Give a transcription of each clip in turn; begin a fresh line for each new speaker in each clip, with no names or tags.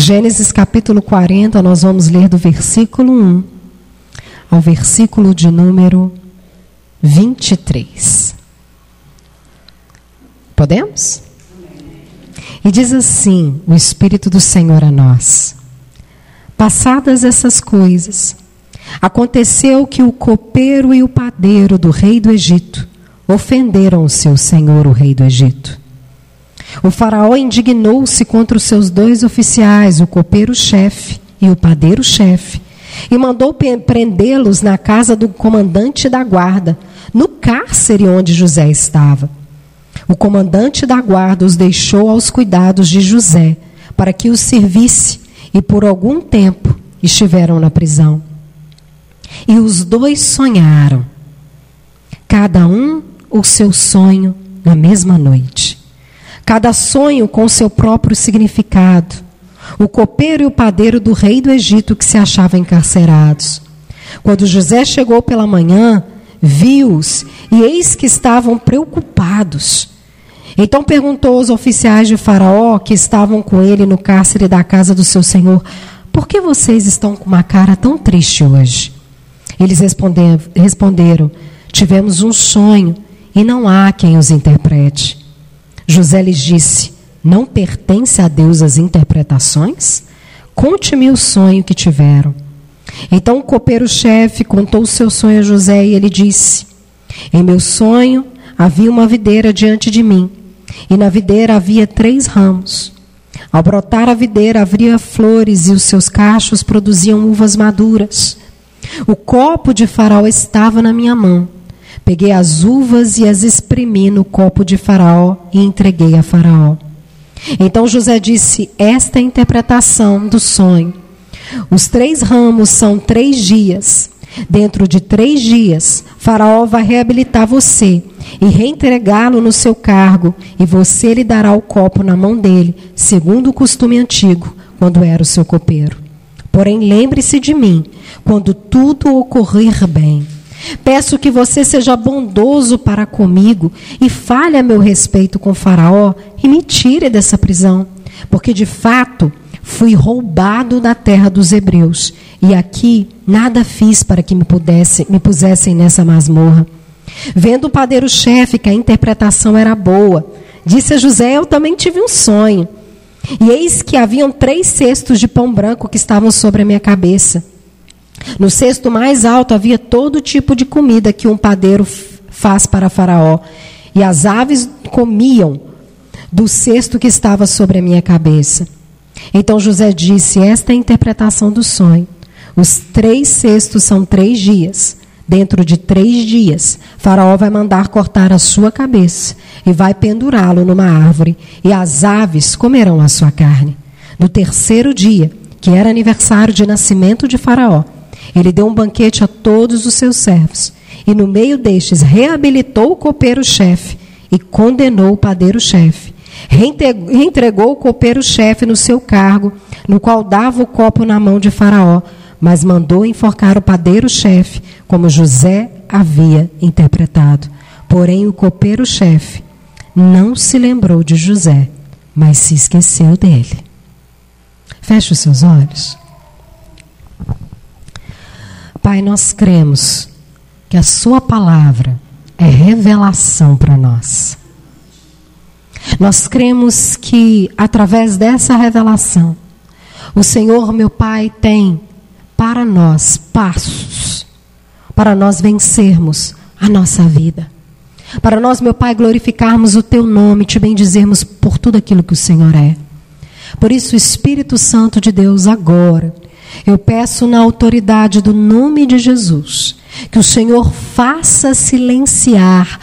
Gênesis capítulo 40, nós vamos ler do versículo 1 ao versículo de número 23. Podemos? E diz assim: o Espírito do Senhor a nós. Passadas essas coisas, aconteceu que o copeiro e o padeiro do rei do Egito ofenderam o seu senhor, o rei do Egito. O faraó indignou-se contra os seus dois oficiais, o copeiro-chefe e o padeiro-chefe, e mandou prendê-los na casa do comandante da guarda, no cárcere onde José estava. O comandante da guarda os deixou aos cuidados de José, para que os servisse, e por algum tempo estiveram na prisão. E os dois sonharam, cada um o seu sonho na mesma noite cada sonho com seu próprio significado. O copeiro e o padeiro do rei do Egito que se achavam encarcerados. Quando José chegou pela manhã, viu-os e eis que estavam preocupados. Então perguntou aos oficiais de Faraó que estavam com ele no cárcere da casa do seu senhor: Por que vocês estão com uma cara tão triste hoje? Eles responderam: Tivemos um sonho e não há quem os interprete. José lhes disse: Não pertence a Deus as interpretações? Conte-me o sonho que tiveram. Então o copeiro-chefe contou o seu sonho a José e ele disse: Em meu sonho havia uma videira diante de mim, e na videira havia três ramos. Ao brotar a videira havia flores e os seus cachos produziam uvas maduras. O copo de Faraó estava na minha mão Peguei as uvas e as espremi no copo de Faraó e entreguei a Faraó. Então José disse: Esta é a interpretação do sonho. Os três ramos são três dias. Dentro de três dias, Faraó vai reabilitar você e reentregá-lo no seu cargo, e você lhe dará o copo na mão dele, segundo o costume antigo, quando era o seu copeiro. Porém, lembre-se de mim, quando tudo ocorrer bem. Peço que você seja bondoso para comigo e fale a meu respeito com Faraó e me tire dessa prisão, porque de fato fui roubado da terra dos hebreus e aqui nada fiz para que me, pudesse, me pusessem nessa masmorra. Vendo o padeiro-chefe que a interpretação era boa, disse a José: Eu também tive um sonho. E eis que haviam três cestos de pão branco que estavam sobre a minha cabeça. No cesto mais alto havia todo tipo de comida que um padeiro faz para Faraó. E as aves comiam do cesto que estava sobre a minha cabeça. Então José disse: Esta é a interpretação do sonho. Os três cestos são três dias. Dentro de três dias, Faraó vai mandar cortar a sua cabeça e vai pendurá-lo numa árvore, e as aves comerão a sua carne. No terceiro dia, que era aniversário de nascimento de Faraó, ele deu um banquete a todos os seus servos, e no meio destes reabilitou o copeiro-chefe e condenou o padeiro-chefe. Reentregou o copeiro-chefe no seu cargo, no qual dava o copo na mão de Faraó, mas mandou enforcar o padeiro-chefe, como José havia interpretado. Porém, o copeiro-chefe não se lembrou de José, mas se esqueceu dele. Feche os seus olhos. Pai, nós cremos que a Sua palavra é revelação para nós. Nós cremos que, através dessa revelação, o Senhor, meu Pai, tem para nós passos para nós vencermos a nossa vida. Para nós, meu Pai, glorificarmos o Teu nome, te bendizermos por tudo aquilo que o Senhor é. Por isso, Espírito Santo de Deus, agora, eu peço na autoridade do nome de Jesus que o Senhor faça silenciar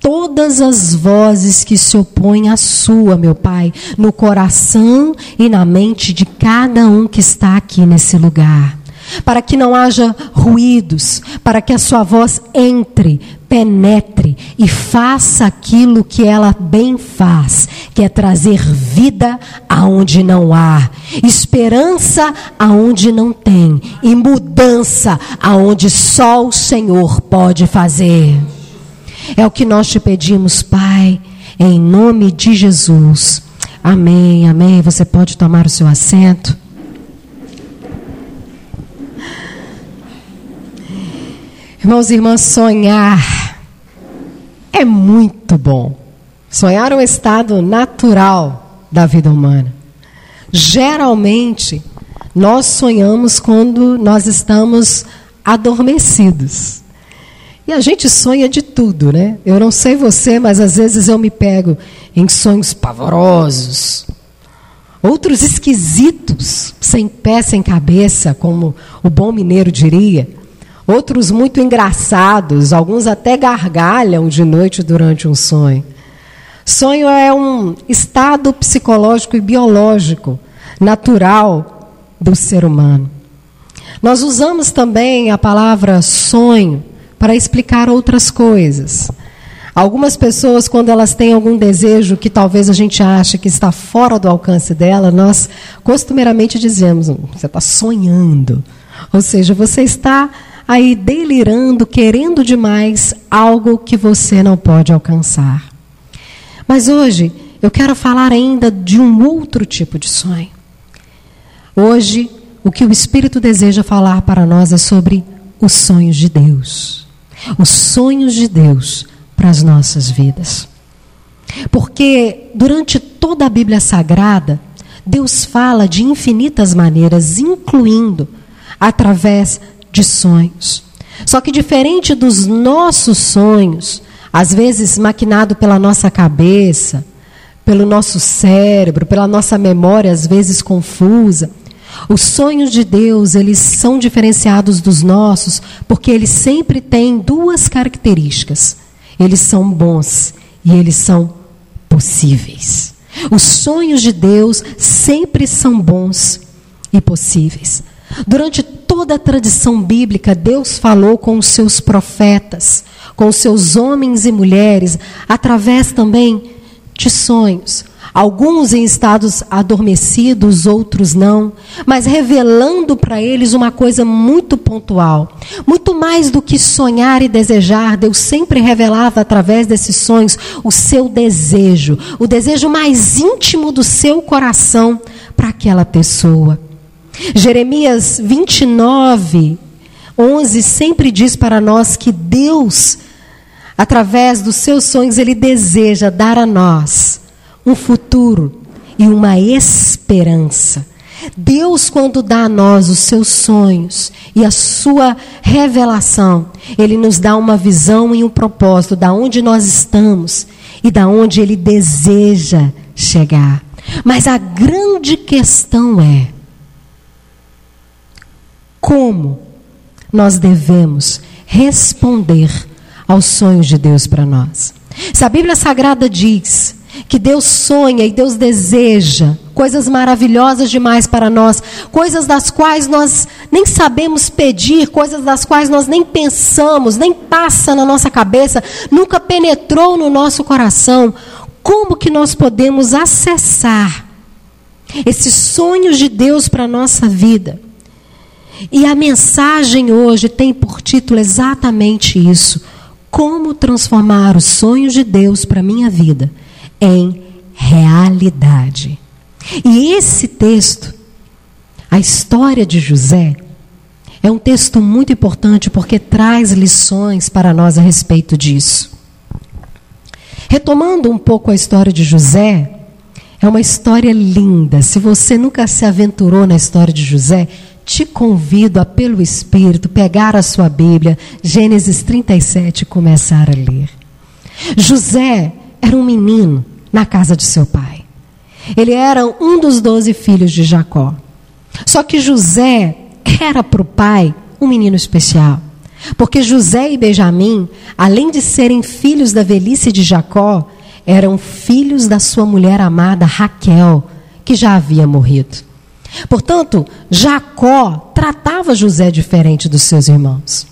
todas as vozes que se opõem à sua, meu Pai, no coração e na mente de cada um que está aqui nesse lugar. Para que não haja ruídos, para que a sua voz entre, penetre e faça aquilo que ela bem faz, que é trazer vida aonde não há, esperança aonde não tem e mudança aonde só o Senhor pode fazer. É o que nós te pedimos, Pai, em nome de Jesus. Amém, amém. Você pode tomar o seu assento. Irmãos e irmãs, sonhar é muito bom. Sonhar é um estado natural da vida humana. Geralmente, nós sonhamos quando nós estamos adormecidos. E a gente sonha de tudo, né? Eu não sei você, mas às vezes eu me pego em sonhos pavorosos, outros esquisitos, sem pé, sem cabeça, como o bom mineiro diria outros muito engraçados, alguns até gargalham de noite durante um sonho. Sonho é um estado psicológico e biológico natural do ser humano. Nós usamos também a palavra sonho para explicar outras coisas. Algumas pessoas, quando elas têm algum desejo que talvez a gente ache que está fora do alcance dela, nós costumeiramente dizemos: hum, você está sonhando. Ou seja, você está aí delirando, querendo demais algo que você não pode alcançar. Mas hoje eu quero falar ainda de um outro tipo de sonho. Hoje, o que o Espírito deseja falar para nós é sobre os sonhos de Deus. Os sonhos de Deus para as nossas vidas. Porque durante toda a Bíblia Sagrada, Deus fala de infinitas maneiras, incluindo através de sonhos. Só que diferente dos nossos sonhos, às vezes maquinado pela nossa cabeça, pelo nosso cérebro, pela nossa memória, às vezes confusa, os sonhos de Deus, eles são diferenciados dos nossos, porque eles sempre têm duas características. Eles são bons e eles são possíveis. Os sonhos de Deus sempre são bons e possíveis. Durante toda a tradição bíblica, Deus falou com os seus profetas, com os seus homens e mulheres, através também de sonhos. Alguns em estados adormecidos, outros não, mas revelando para eles uma coisa muito pontual. Muito mais do que sonhar e desejar, Deus sempre revelava através desses sonhos o seu desejo, o desejo mais íntimo do seu coração para aquela pessoa. Jeremias 29, 11 sempre diz para nós que Deus, através dos seus sonhos, Ele deseja dar a nós um futuro e uma esperança. Deus, quando dá a nós os seus sonhos e a sua revelação, Ele nos dá uma visão e um propósito da onde nós estamos e da onde Ele deseja chegar. Mas a grande questão é como nós devemos responder aos sonhos de Deus para nós. Se a Bíblia Sagrada diz que Deus sonha e Deus deseja coisas maravilhosas demais para nós, coisas das quais nós nem sabemos pedir, coisas das quais nós nem pensamos, nem passa na nossa cabeça, nunca penetrou no nosso coração. Como que nós podemos acessar esses sonhos de Deus para a nossa vida? E a mensagem hoje tem por título exatamente isso: como transformar os sonhos de Deus para minha vida em realidade. E esse texto, a história de José, é um texto muito importante porque traz lições para nós a respeito disso. Retomando um pouco a história de José, é uma história linda. Se você nunca se aventurou na história de José, te convido a, pelo Espírito, pegar a sua Bíblia, Gênesis 37, e começar a ler. José era um menino na casa de seu pai. Ele era um dos doze filhos de Jacó. Só que José era para o pai um menino especial. Porque José e Benjamim, além de serem filhos da velhice de Jacó, eram filhos da sua mulher amada Raquel, que já havia morrido. Portanto, Jacó tratava José diferente dos seus irmãos.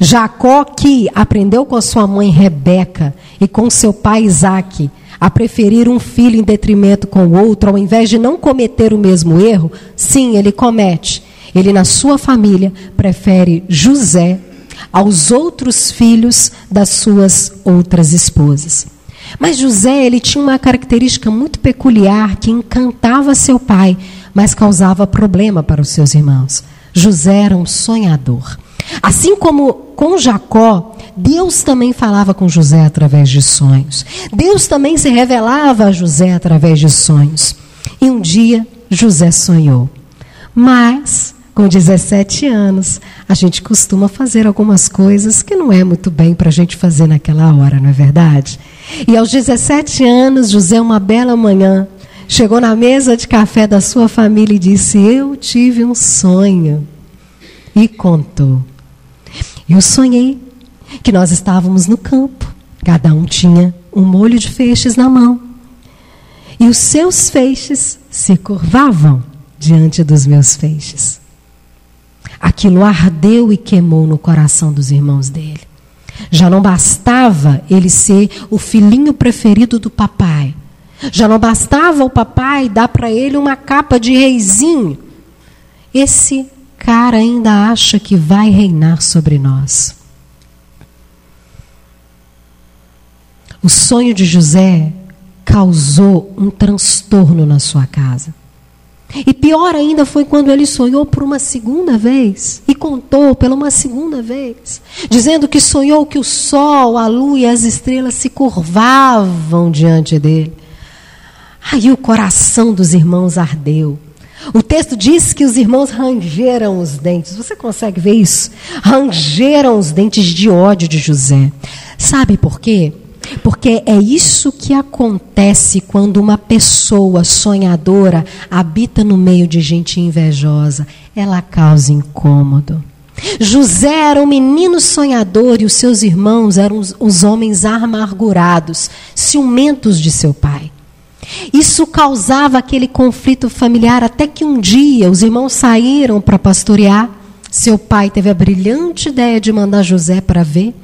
Jacó, que aprendeu com a sua mãe Rebeca e com seu pai Isaque a preferir um filho em detrimento com o outro, ao invés de não cometer o mesmo erro, sim, ele comete. Ele, na sua família, prefere José aos outros filhos das suas outras esposas. Mas José, ele tinha uma característica muito peculiar que encantava seu pai, mas causava problema para os seus irmãos. José era um sonhador. Assim como com Jacó, Deus também falava com José através de sonhos. Deus também se revelava a José através de sonhos. E um dia José sonhou. Mas, com 17 anos, a gente costuma fazer algumas coisas que não é muito bem para a gente fazer naquela hora, não é verdade? E aos 17 anos, José, uma bela manhã, chegou na mesa de café da sua família e disse: Eu tive um sonho. E contou. Eu sonhei que nós estávamos no campo, cada um tinha um molho de feixes na mão. E os seus feixes se curvavam diante dos meus feixes. Aquilo ardeu e queimou no coração dos irmãos dele. Já não bastava ele ser o filhinho preferido do papai. Já não bastava o papai dar para ele uma capa de reizinho. Esse cara ainda acha que vai reinar sobre nós. O sonho de José causou um transtorno na sua casa. E pior ainda foi quando ele sonhou por uma segunda vez e contou pela uma segunda vez, dizendo que sonhou que o sol, a lua e as estrelas se curvavam diante dele. Aí o coração dos irmãos ardeu. O texto diz que os irmãos rangeram os dentes. Você consegue ver isso? Rangeram os dentes de ódio de José. Sabe por quê? Porque é isso que acontece quando uma pessoa sonhadora habita no meio de gente invejosa. Ela causa incômodo. José era um menino sonhador e os seus irmãos eram os, homens amargurados, ciumentos de seu pai. Isso causava aquele conflito familiar até que um dia os irmãos saíram para pastorear. Seu pai teve a brilhante ideia de mandar José para ver.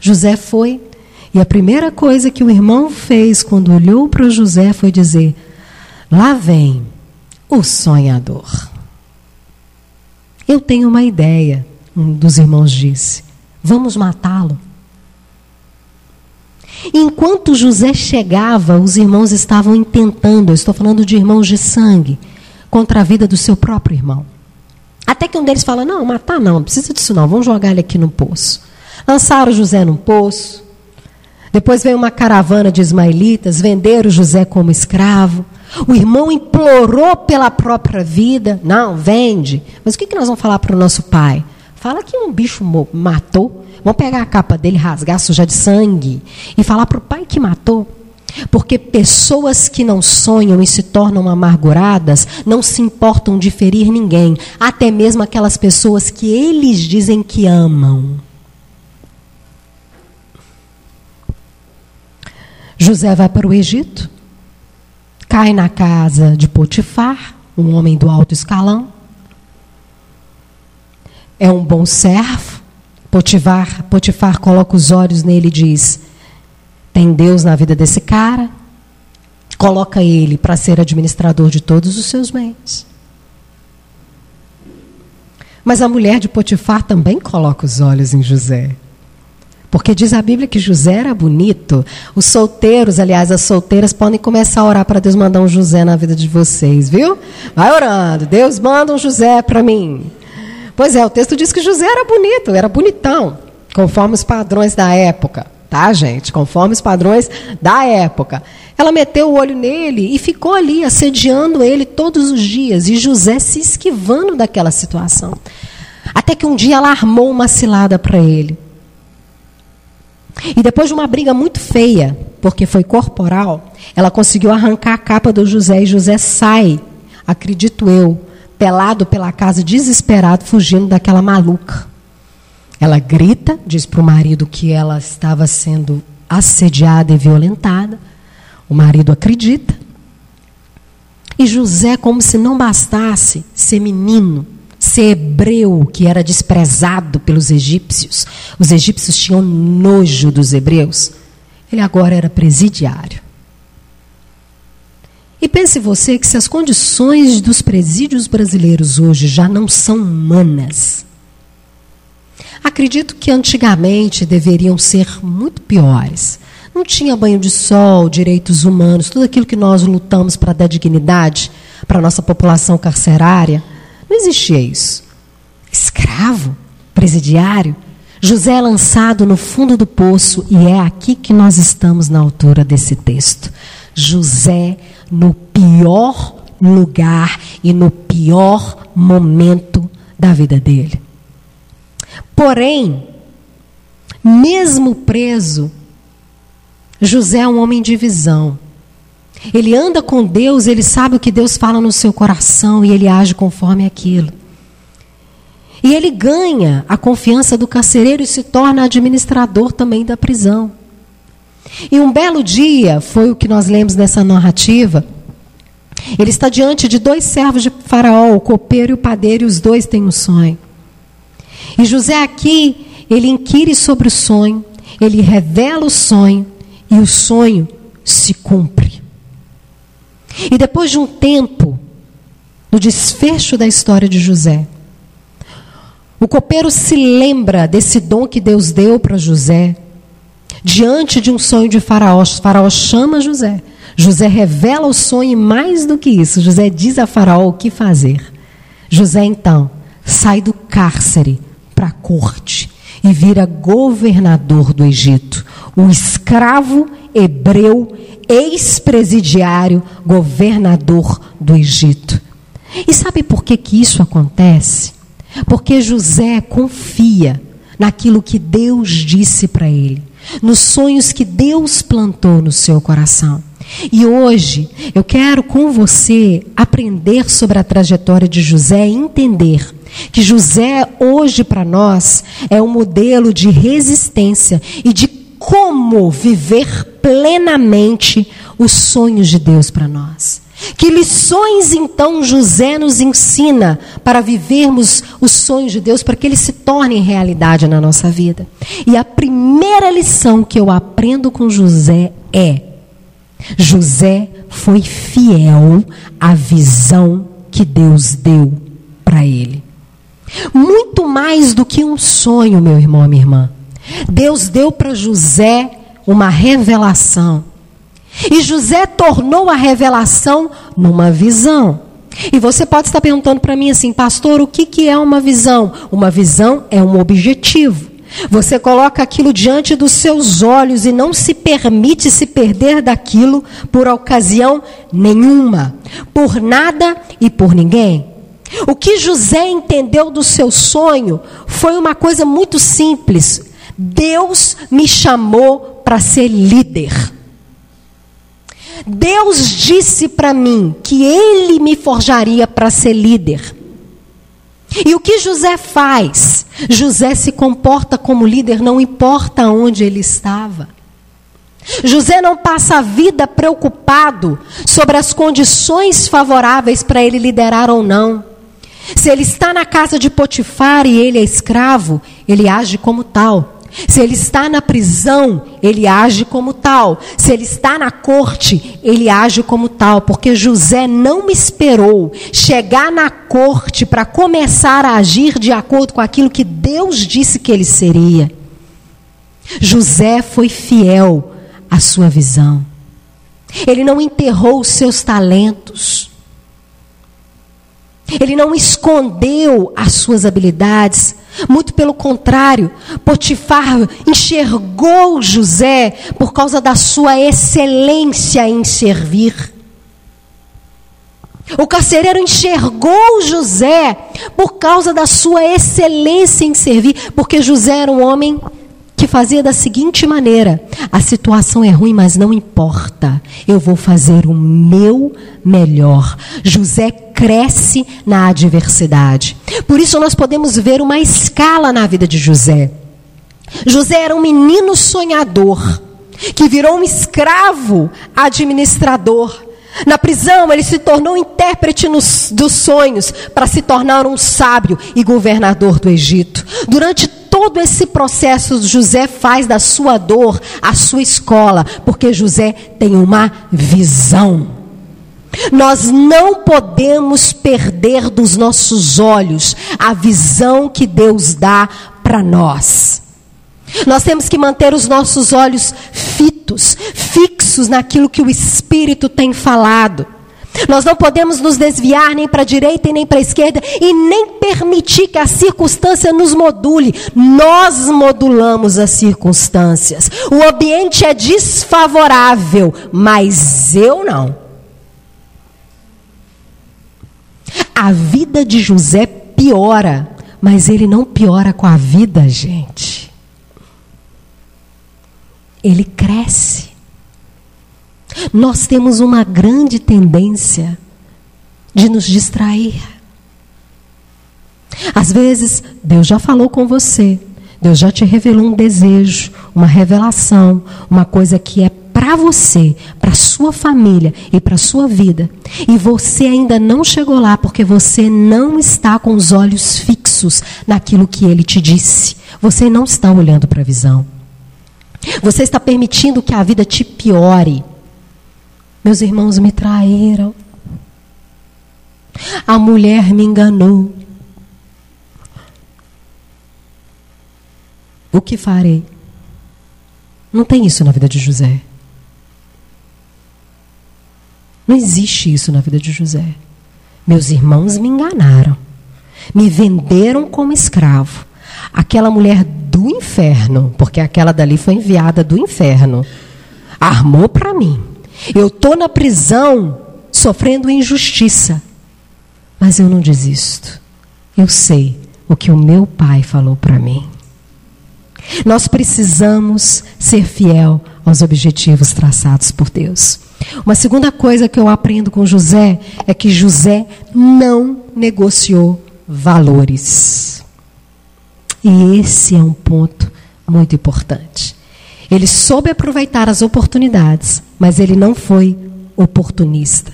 José foi, e a primeira coisa que o irmão fez quando olhou para José foi dizer: Lá vem o sonhador. Eu tenho uma ideia, um dos irmãos disse. Vamos matá-lo. Enquanto José chegava, os irmãos estavam intentando, eu estou falando de irmãos de sangue, contra a vida do seu próprio irmão. Até que um deles fala: Não, matar não, não precisa disso não, vamos jogar ele aqui no poço. Lançaram José no poço, depois veio uma caravana de ismaelitas, venderam José como escravo. O irmão implorou pela própria vida. Não, vende. Mas o que, nós vamos falar para o nosso pai? Fala que um bicho matou. Vamos pegar a capa dele, rasgar, sujar de sangue. E falar para o pai que matou. Porque pessoas que não sonham e se tornam amarguradas não se importam de ferir ninguém, até mesmo aquelas pessoas que eles dizem que amam. José vai para o Egito, cai na casa de Potifar, um homem do alto escalão. É um bom servo. Potifar, Potifar coloca os olhos nele e diz: Tem Deus na vida desse cara. Coloca ele para ser administrador de todos os seus bens. Mas a mulher de Potifar também coloca os olhos em José. Porque diz a Bíblia que José era bonito. Os solteiros, aliás, as solteiras podem começar a orar para Deus mandar um José na vida de vocês, viu? Vai orando. Deus manda um José para mim. Pois é, o texto diz que José era bonito, era bonitão, conforme os padrões da época. Tá, gente? Conforme os padrões da época. Ela meteu o olho nele e ficou ali assediando ele todos os dias. E José se esquivando daquela situação. Até que um dia ela armou uma cilada para ele. E depois de uma briga muito feia, porque foi corporal, ela conseguiu arrancar a capa do José e José sai, acredito eu, pelado pela casa, desesperado, fugindo daquela maluca. Ela grita, diz para o marido que ela estava sendo assediada e violentada. O marido acredita. E José, como se não bastasse ser menino, ser hebreu, que era desprezado pelos egípcios, os egípcios tinham nojo dos hebreus, ele agora era presidiário. E pense você que se as condições dos presídios brasileiros hoje já não são humanas, acredito que antigamente deveriam ser muito piores. Não tinha banho de sol, direitos humanos, tudo aquilo que nós lutamos para dar dignidade para a nossa população carcerária. Não existia isso. Escravo, presidiário. José é lançado no fundo do poço e é aqui que nós estamos na altura desse texto. José no pior lugar e no pior momento da vida dele. Porém, mesmo preso, José é um homem de visão. Ele anda com Deus, ele sabe o que Deus fala no seu coração e ele age conforme aquilo. E ele ganha a confiança do carcereiro e se torna administrador também da prisão. E um belo dia, foi o que nós lemos nessa narrativa, ele está diante de dois servos de Faraó, o copeiro e o padeiro, e os dois têm um sonho. E José aqui, ele inquire sobre o sonho, ele revela o sonho, e o sonho se cumpre. E depois de um tempo, no desfecho da história de José, o copeiro se lembra desse dom que Deus deu para José, diante de um sonho de Faraó. Faraó chama José. José revela o sonho e mais do que isso, José diz a Faraó o que fazer. José então sai do cárcere para a corte e vira governador do Egito, o escravo hebreu, ex-presidiário, governador do Egito. E sabe por que, que isso acontece? Porque José confia naquilo que Deus disse para ele, nos sonhos que Deus plantou no seu coração. E hoje eu quero com você aprender sobre a trajetória de José e entender que José hoje para nós é um modelo de resistência e de como viver plenamente os sonhos de Deus para nós. Que lições então José nos ensina para vivermos os sonhos de Deus, para que eles se tornem realidade na nossa vida? E a primeira lição que eu aprendo com José é: José foi fiel à visão que Deus deu para ele. Muito mais do que um sonho, meu irmão, minha irmã. Deus deu para José uma revelação. E José tornou a revelação numa visão. E você pode estar perguntando para mim assim, pastor, o que, que é uma visão? Uma visão é um objetivo. Você coloca aquilo diante dos seus olhos e não se permite se perder daquilo por ocasião nenhuma, por nada e por ninguém. O que José entendeu do seu sonho foi uma coisa muito simples. Deus me chamou para ser líder. Deus disse para mim que ele me forjaria para ser líder. E o que José faz? José se comporta como líder, não importa onde ele estava. José não passa a vida preocupado sobre as condições favoráveis para ele liderar ou não. Se ele está na casa de Potifar e ele é escravo, ele age como tal. Se ele está na prisão, ele age como tal. Se ele está na corte, ele age como tal. Porque José não esperou chegar na corte para começar a agir de acordo com aquilo que Deus disse que ele seria. José foi fiel à sua visão. Ele não enterrou os seus talentos. Ele não escondeu as suas habilidades. Muito pelo contrário, Potifar enxergou José por causa da sua excelência em servir. O carcereiro enxergou José por causa da sua excelência em servir, porque José era um homem que fazia da seguinte maneira: a situação é ruim, mas não importa, eu vou fazer o meu melhor. José cresce na adversidade. Por isso, nós podemos ver uma escala na vida de José. José era um menino sonhador, que virou um escravo administrador. Na prisão, ele se tornou intérprete nos, dos sonhos para se tornar um sábio e governador do Egito. Durante todo esse processo, José faz da sua dor a sua escola, porque José tem uma visão. Nós não podemos perder dos nossos olhos a visão que Deus dá para nós. Nós temos que manter os nossos olhos fitos, fixos naquilo que o Espírito tem falado. Nós não podemos nos desviar nem para a direita e nem para a esquerda e nem permitir que a circunstância nos module. Nós modulamos as circunstâncias. O ambiente é desfavorável, mas eu não. A vida de José piora, mas ele não piora com a vida, gente. Ele cresce. Nós temos uma grande tendência de nos distrair. Às vezes, Deus já falou com você, Deus já te revelou um desejo, uma revelação, uma coisa que é para você, para sua família e para sua vida. E você ainda não chegou lá porque você não está com os olhos fixos naquilo que ele te disse. Você não está olhando para a visão. Você está permitindo que a vida te piore. Meus irmãos me traíram. A mulher me enganou. O que farei? Não tem isso na vida de José. Não existe isso na vida de José. Meus irmãos me enganaram. Me venderam como escravo. Aquela mulher do inferno, porque aquela dali foi enviada do inferno, armou para mim. Eu estou na prisão sofrendo injustiça. Mas eu não desisto. Eu sei o que o meu pai falou para mim. Nós precisamos ser fiel aos objetivos traçados por Deus. Uma segunda coisa que eu aprendo com José é que José não negociou valores. E esse é um ponto muito importante. Ele soube aproveitar as oportunidades, mas ele não foi oportunista.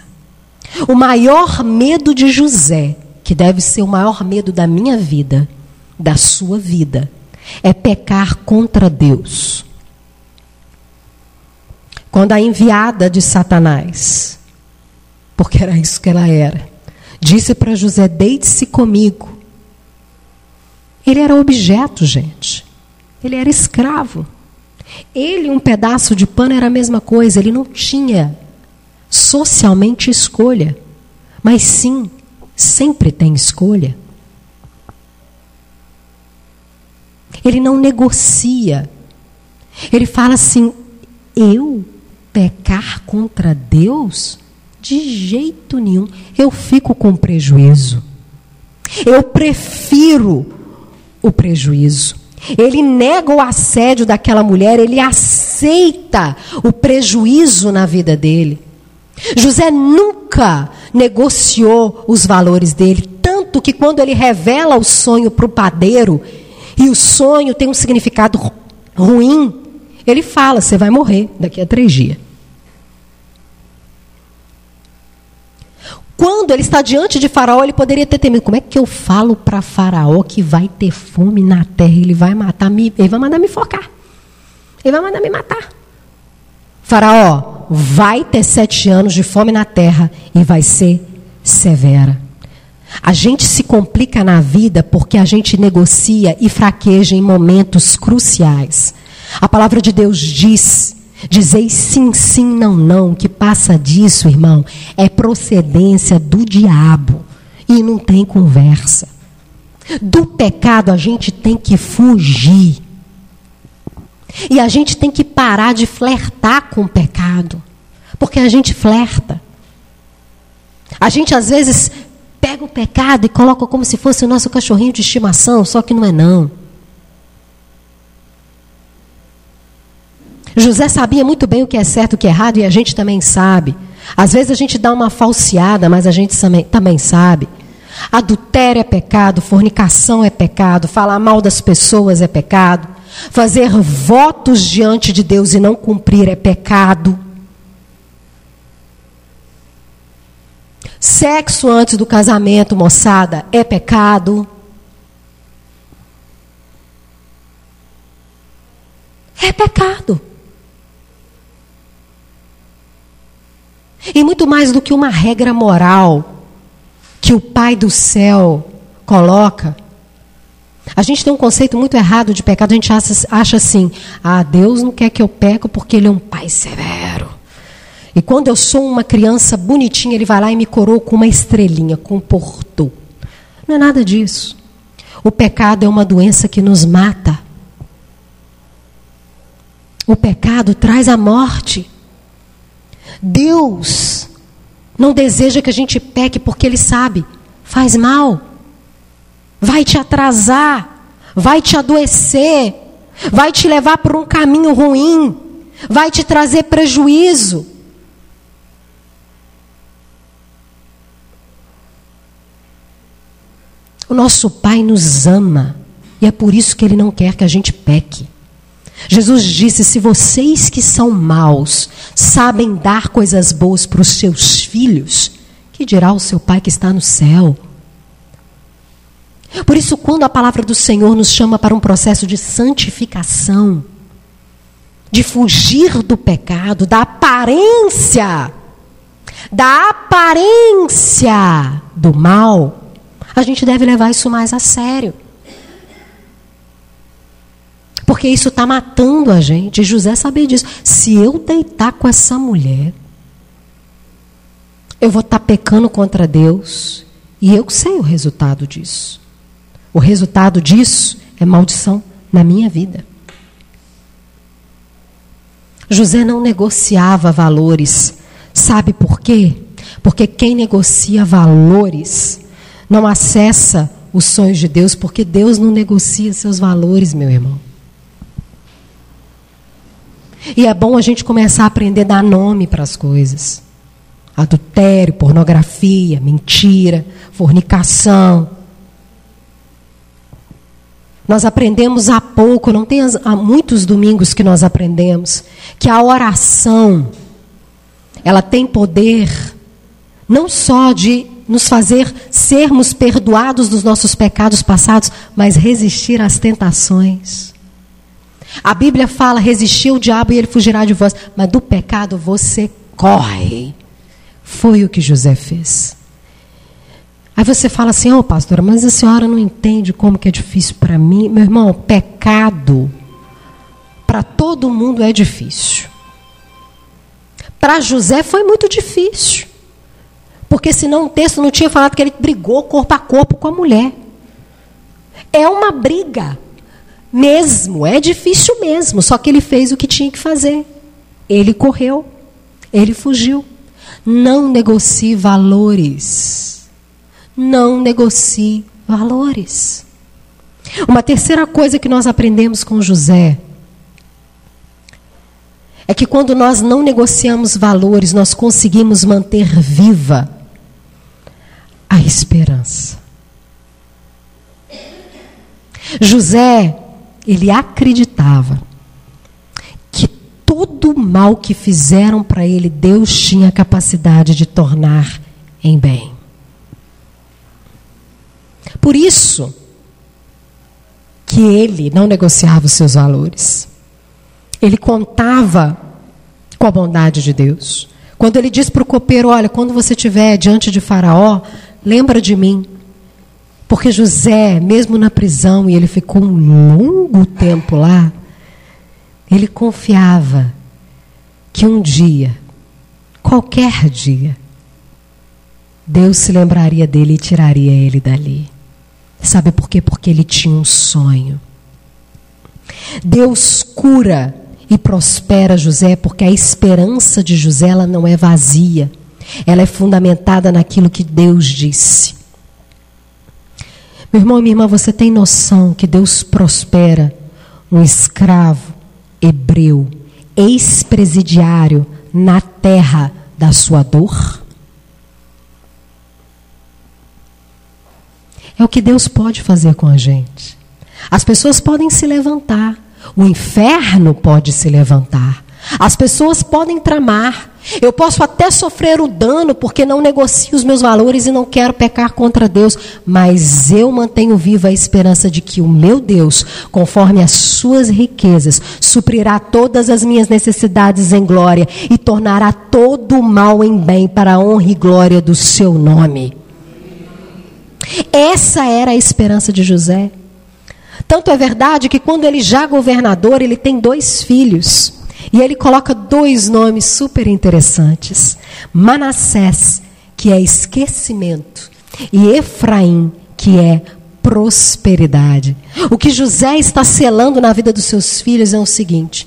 O maior medo de José, que deve ser o maior medo da minha vida, da sua vida, é pecar contra Deus. Quando a enviada de Satanás, porque era isso que ela era, disse para José: Deite-se comigo. Ele era objeto, gente. Ele era escravo. Ele, um pedaço de pano, era a mesma coisa. Ele não tinha socialmente escolha. Mas sim, sempre tem escolha. Ele não negocia. Ele fala assim: eu pecar contra Deus? De jeito nenhum. Eu fico com prejuízo. Eu prefiro o prejuízo. Ele nega o assédio daquela mulher, ele aceita o prejuízo na vida dele. José nunca negociou os valores dele, tanto que quando ele revela o sonho para o padeiro, e o sonho tem um significado ruim, ele fala: você vai morrer daqui a três dias. Quando ele está diante de Faraó, ele poderia ter temido: como é que eu falo para Faraó que vai ter fome na terra? Ele vai matar me, ele vai mandar me focar. Ele vai mandar me matar. Faraó, vai ter sete anos de fome na terra e vai ser severa. A gente se complica na vida porque a gente negocia e fraqueja em momentos cruciais. A palavra de Deus diz Dizei sim, sim, não, não, que passa disso, irmão, é procedência do diabo e não tem conversa. Do pecado a gente tem que fugir. E a gente tem que parar de flertar com o pecado, porque a gente flerta. A gente às vezes pega o pecado e coloca como se fosse o nosso cachorrinho de estimação, só que não é não. José sabia muito bem o que é certo e o que é errado, e a gente também sabe. Às vezes a gente dá uma falseada, mas a gente também sabe. Adultério é pecado, fornicação é pecado, falar mal das pessoas é pecado, fazer votos diante de Deus e não cumprir é pecado. Sexo antes do casamento, moçada, é pecado. É pecado. E muito mais do que uma regra moral que o Pai do céu coloca, A gente tem um conceito muito errado de pecado. A gente acha, acha assim: ah, Deus não quer que eu peco porque Ele é um Pai severo. E quando eu sou uma criança bonitinha, Ele vai lá e me coroa com uma estrelinha, comportou. Não é nada disso. O pecado é uma doença que nos mata. O pecado traz a morte. Deus não deseja que a gente peque porque Ele sabe, faz mal. Vai te atrasar, vai te adoecer, vai te levar por um caminho ruim, vai te trazer prejuízo. O nosso Pai nos ama e é por isso que Ele não quer que a gente peque. Jesus disse: se vocês que são maus sabem dar coisas boas para os seus filhos, que dirá o seu Pai que está no céu? Por isso, quando a palavra do Senhor nos chama para um processo de santificação, de fugir do pecado, da aparência, da aparência do mal, a gente deve levar isso mais a sério. Porque isso está matando a gente. José sabia disso. Se eu deitar com essa mulher, eu vou estar tá pecando contra Deus. E eu sei o resultado disso. O resultado disso é maldição na minha vida. José não negociava valores. Sabe por quê? Porque quem negocia valores não acessa os sonhos de Deus, porque Deus não negocia seus valores, meu irmão. E é bom a gente começar a aprender a dar nome para as coisas: adultério, pornografia, mentira, fornicação, nós aprendemos há pouco, não tem há muitos domingos que nós aprendemos, que a oração ela tem poder não só de nos fazer sermos perdoados dos nossos pecados passados, mas resistir às tentações. A Bíblia fala: resistir o diabo e ele fugirá de vós, mas do pecado você corre. Foi o que José fez. Aí você fala assim, ô oh, pastora, mas a senhora não entende como que é difícil para mim. Meu irmão, pecado para todo mundo é difícil. Para José foi muito difícil. Porque senão o texto não tinha falado que ele brigou corpo a corpo com a mulher. É uma briga. Mesmo, é difícil mesmo. Só que ele fez o que tinha que fazer. Ele correu, ele fugiu. Não negocie valores não negocie valores. Uma terceira coisa que nós aprendemos com José é que quando nós não negociamos valores, nós conseguimos manter viva a esperança. José, ele acreditava que todo o mal que fizeram para ele, Deus tinha a capacidade de tornar em bem. Por isso que ele não negociava os seus valores. Ele contava com a bondade de Deus. Quando ele diz para o copeiro: Olha, quando você estiver diante de Faraó, lembra de mim. Porque José, mesmo na prisão, e ele ficou um longo tempo lá, ele confiava que um dia, qualquer dia, Deus se lembraria dele e tiraria ele dali. Sabe por quê? Porque ele tinha um sonho. Deus cura e prospera José porque a esperança de José ela não é vazia. Ela é fundamentada naquilo que Deus disse. Meu irmão e minha irmã, você tem noção que Deus prospera um escravo hebreu, ex-presidiário na terra da sua dor? É o que Deus pode fazer com a gente. As pessoas podem se levantar, o inferno pode se levantar, as pessoas podem tramar. Eu posso até sofrer o dano porque não negocio os meus valores e não quero pecar contra Deus, mas eu mantenho viva a esperança de que o meu Deus, conforme as suas riquezas, suprirá todas as minhas necessidades em glória e tornará todo o mal em bem para a honra e glória do seu nome. Essa era a esperança de José. Tanto é verdade que quando ele já governador, ele tem dois filhos. E ele coloca dois nomes super interessantes: Manassés, que é esquecimento, e Efraim, que é prosperidade. O que José está selando na vida dos seus filhos é o seguinte: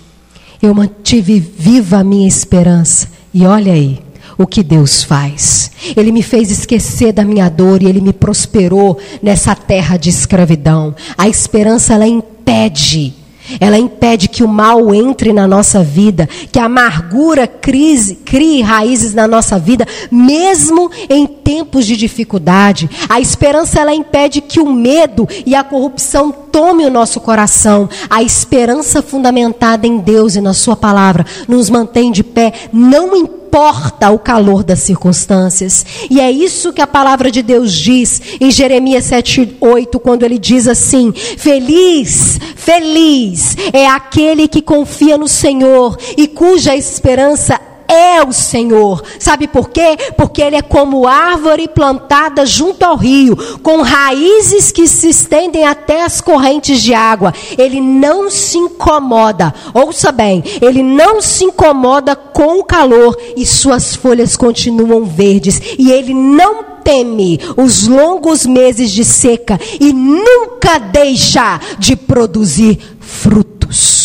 eu mantive viva a minha esperança, e olha aí, o que Deus faz. Ele me fez esquecer da minha dor e ele me prosperou nessa terra de escravidão. A esperança ela impede ela impede que o mal entre na nossa vida, que a amargura crise, crie raízes na nossa vida, mesmo em tempos de dificuldade. A esperança ela impede que o medo e a corrupção tome o nosso coração. A esperança fundamentada em Deus e na sua palavra nos mantém de pé, não importa importa o calor das circunstâncias. E é isso que a palavra de Deus diz em Jeremias 7:8, quando ele diz assim: Feliz, feliz é aquele que confia no Senhor e cuja esperança é o Senhor. Sabe por quê? Porque ele é como árvore plantada junto ao rio, com raízes que se estendem até as correntes de água. Ele não se incomoda, ouça bem, ele não se incomoda com o calor e suas folhas continuam verdes. E ele não teme os longos meses de seca e nunca deixa de produzir frutos.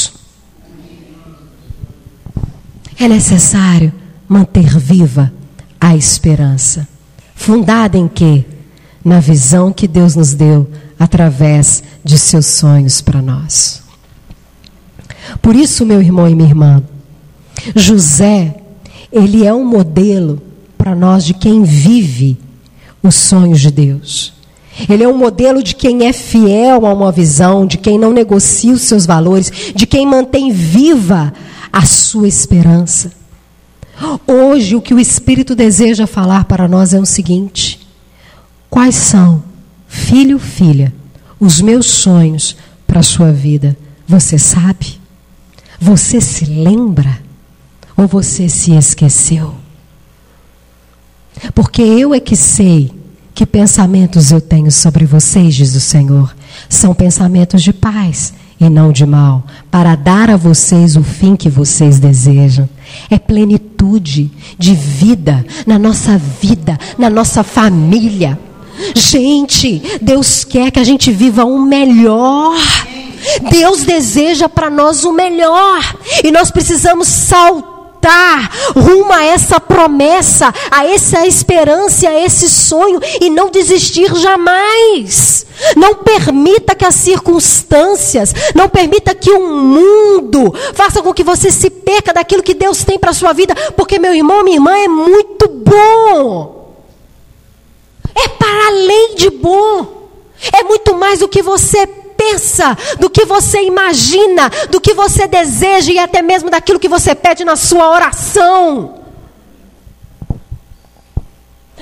É necessário manter viva a esperança. Fundada em quê? Na visão que Deus nos deu através de seus sonhos para nós. Por isso, meu irmão e minha irmã, José, ele é um modelo para nós de quem vive os sonhos de Deus. Ele é um modelo de quem é fiel a uma visão, de quem não negocia os seus valores, de quem mantém viva a sua esperança. Hoje, o que o Espírito deseja falar para nós é o seguinte: quais são, filho, filha, os meus sonhos para a sua vida? Você sabe? Você se lembra? Ou você se esqueceu? Porque eu é que sei que pensamentos eu tenho sobre vocês, diz o Senhor. São pensamentos de paz e não de mal, para dar a vocês o fim que vocês desejam. É plenitude de vida na nossa vida, na nossa família. Gente, Deus quer que a gente viva o melhor. Deus deseja para nós o melhor. E nós precisamos saltar voltar rumo a essa promessa, a essa esperança, a esse sonho e não desistir jamais. Não permita que as circunstâncias, não permita que o mundo faça com que você se perca daquilo que Deus tem para a sua vida, porque meu irmão, minha irmã é muito bom. É para além de bom. É muito mais do que você pensa, do que você imagina, do que você deseja e até mesmo daquilo que você pede na sua oração.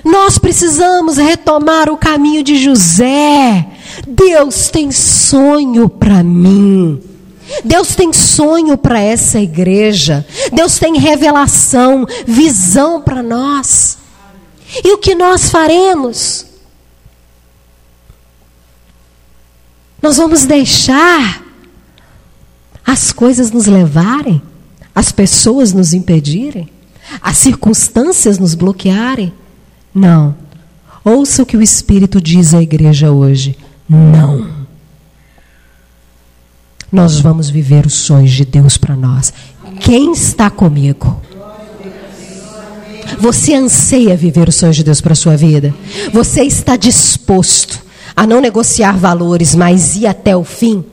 Nós precisamos retomar o caminho de José. Deus tem sonho para mim. Deus tem sonho para essa igreja. Deus tem revelação, visão para nós. E o que nós faremos? Nós vamos deixar as coisas nos levarem, as pessoas nos impedirem, as circunstâncias nos bloquearem? Não. Ouça o que o Espírito diz à igreja hoje. Não. Nós vamos viver os sonhos de Deus para nós. Quem está comigo? Você anseia viver os sonhos de Deus para a sua vida? Você está disposto a não negociar valores, mas ir até o fim,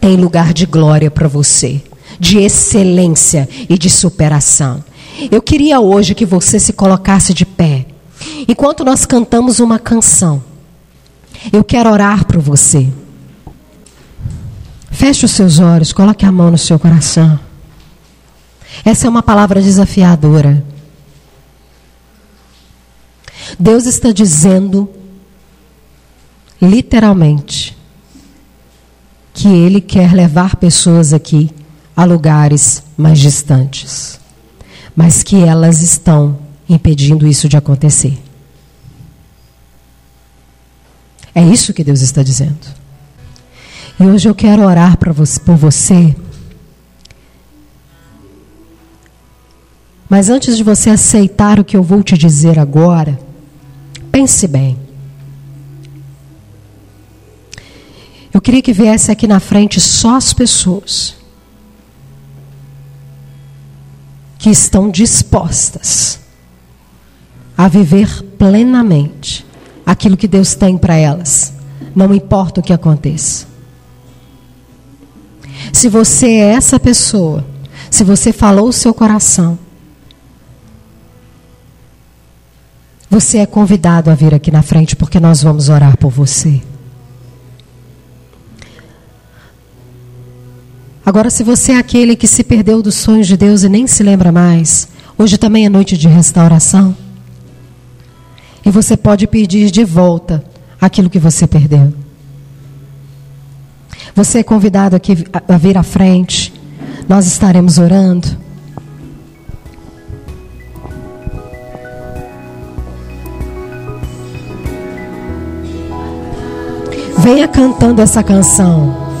tem lugar de glória para você, de excelência e de superação. Eu queria hoje que você se colocasse de pé. Enquanto nós cantamos uma canção, eu quero orar por você. Feche os seus olhos, coloque a mão no seu coração. Essa é uma palavra desafiadora. Deus está dizendo literalmente, que Ele quer levar pessoas aqui a lugares mais distantes, mas que elas estão impedindo isso de acontecer. É isso que Deus está dizendo. E hoje eu quero orar você, por você. Mas antes de você aceitar o que eu vou te dizer agora, pense bem. Eu queria que viesse aqui na frente só as pessoas que estão dispostas a viver plenamente aquilo que Deus tem para elas, não importa o que aconteça. Se você é essa pessoa, se você falou o seu coração, você é convidado a vir aqui na frente porque nós vamos orar por você. Agora, se você é aquele que se perdeu dos sonhos de Deus e nem se lembra mais, hoje também é noite de restauração. E você pode pedir de volta aquilo que você perdeu. Você é convidado aqui a vir à frente. Nós estaremos orando. Venha cantando essa canção.